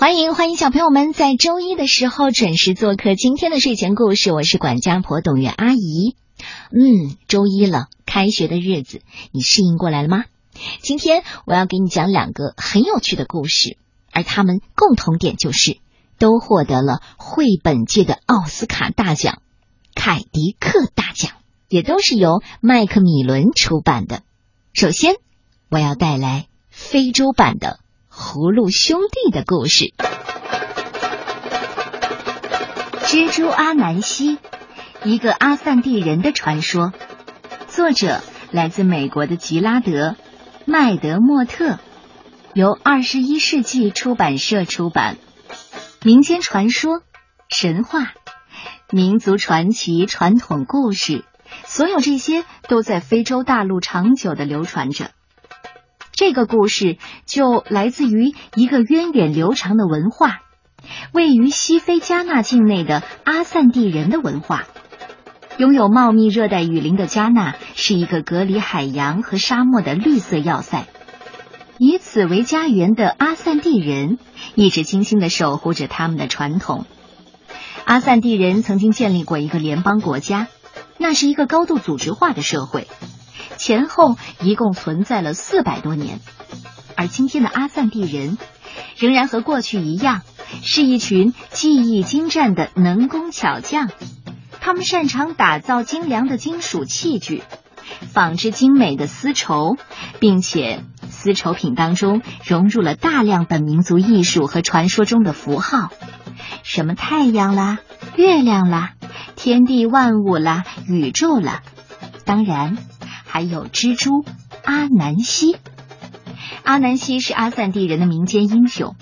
欢迎欢迎小朋友们在周一的时候准时做客今天的睡前故事，我是管家婆董月阿姨。嗯，周一了，开学的日子，你适应过来了吗？今天我要给你讲两个很有趣的故事，而他们共同点就是都获得了绘本界的奥斯卡大奖——凯迪克大奖，也都是由麦克米伦出版的。首先，我要带来非洲版的。葫芦兄弟的故事，《蜘蛛阿南西》，一个阿散蒂人的传说。作者来自美国的吉拉德·麦德莫特，由二十一世纪出版社出版。民间传说、神话、民族传奇、传统故事，所有这些都在非洲大陆长久的流传着。这个故事就来自于一个源远流长的文化，位于西非加纳境内的阿散蒂人的文化。拥有茂密热带雨林的加纳是一个隔离海洋和沙漠的绿色要塞，以此为家园的阿散蒂人一直精心的守护着他们的传统。阿散蒂人曾经建立过一个联邦国家，那是一个高度组织化的社会。前后一共存在了四百多年，而今天的阿赞地人仍然和过去一样，是一群技艺精湛的能工巧匠。他们擅长打造精良的金属器具，纺织精美的丝绸，并且丝绸品当中融入了大量本民族艺术和传说中的符号，什么太阳啦、月亮啦、天地万物啦、宇宙啦，当然。还有蜘蛛阿南西，阿南西是阿散蒂人的民间英雄。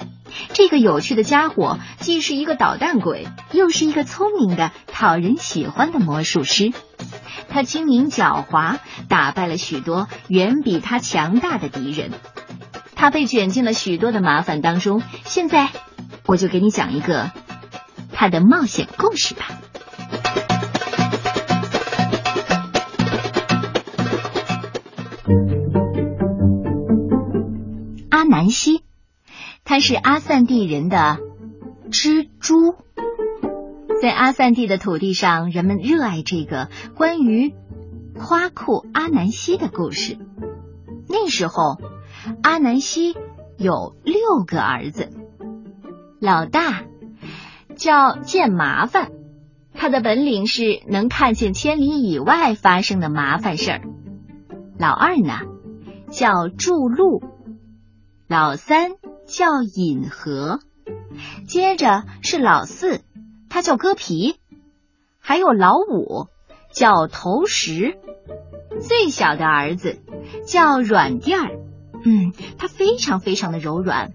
这个有趣的家伙既是一个捣蛋鬼，又是一个聪明的、讨人喜欢的魔术师。他精明狡猾，打败了许多远比他强大的敌人。他被卷进了许多的麻烦当中。现在，我就给你讲一个他的冒险故事吧。阿南希，他是阿散蒂人的蜘蛛。在阿散蒂的土地上，人们热爱这个关于夸库阿南希的故事。那时候，阿南希有六个儿子，老大叫见麻烦，他的本领是能看见千里以外发生的麻烦事儿。老二呢，叫祝路。老三叫尹和，接着是老四，他叫割皮，还有老五叫投石，最小的儿子叫软垫儿，嗯，他非常非常的柔软。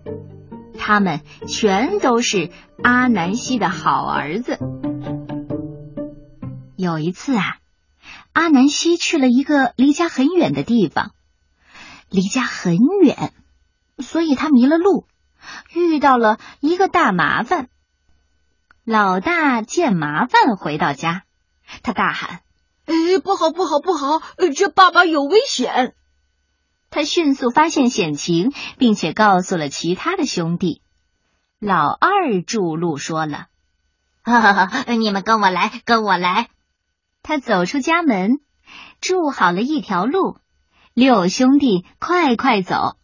他们全都是阿南希的好儿子。有一次啊，阿南希去了一个离家很远的地方，离家很远。所以他迷了路，遇到了一个大麻烦。老大见麻烦回到家，他大喊：“哎，不好，不好，不好！这爸爸有危险！”他迅速发现险情，并且告诉了其他的兄弟。老二筑路说了：“哈哈哈，你们跟我来，跟我来！”他走出家门，筑好了一条路，六兄弟快快走。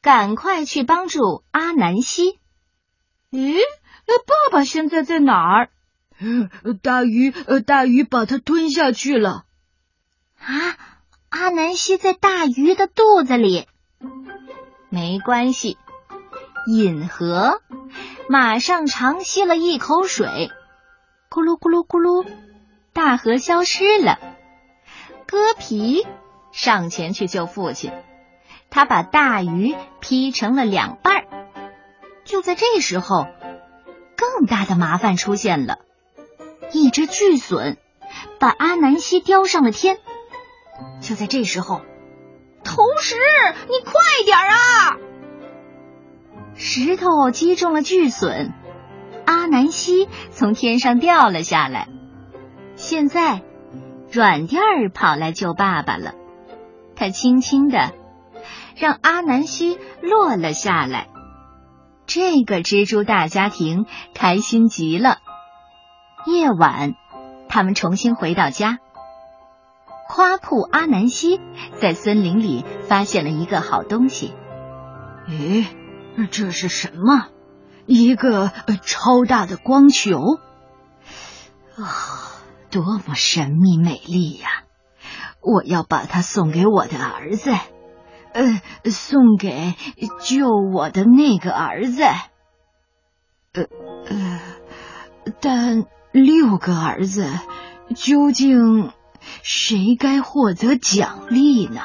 赶快去帮助阿南希！咦，那爸爸现在在哪儿？大鱼，大鱼把他吞下去了。啊，阿南希在大鱼的肚子里。没关系，饮河马上长吸了一口水，咕噜咕噜咕噜，大河消失了。割皮上前去救父亲。他把大鱼劈成了两半。就在这时候，更大的麻烦出现了，一只巨隼把阿南希叼上了天。就在这时候，投石，你快点啊！石头击中了巨隼，阿南希从天上掉了下来。现在，软垫儿跑来救爸爸了，他轻轻的。让阿南希落了下来。这个蜘蛛大家庭开心极了。夜晚，他们重新回到家。夸库阿南西在森林里发现了一个好东西。咦，这是什么？一个超大的光球。啊，多么神秘美丽呀！我要把它送给我的儿子。呃，送给救我的那个儿子。呃呃，但六个儿子究竟谁该获得奖励呢？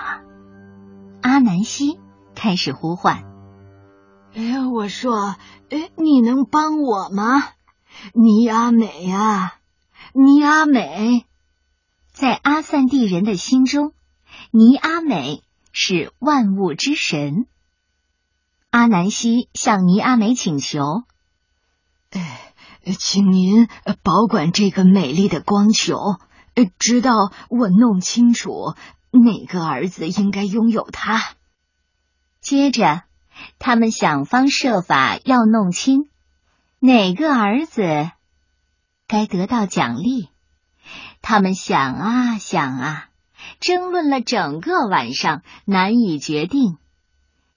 阿南希开始呼唤：“哎，我说，哎，你能帮我吗？尼阿美呀，尼阿美，在阿散蒂人的心中，尼阿美。”是万物之神。阿南希向尼阿美请求：“哎，请您保管这个美丽的光球，直到我弄清楚哪个儿子应该拥有它。”接着，他们想方设法要弄清哪个儿子该得到奖励。他们想啊想啊。争论了整个晚上，难以决定。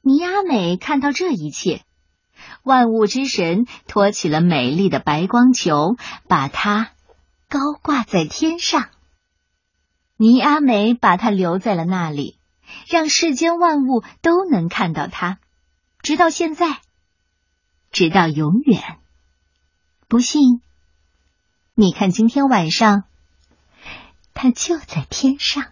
尼阿美看到这一切，万物之神托起了美丽的白光球，把它高挂在天上。尼阿美把它留在了那里，让世间万物都能看到它，直到现在，直到永远。不信，你看今天晚上，他就在天上。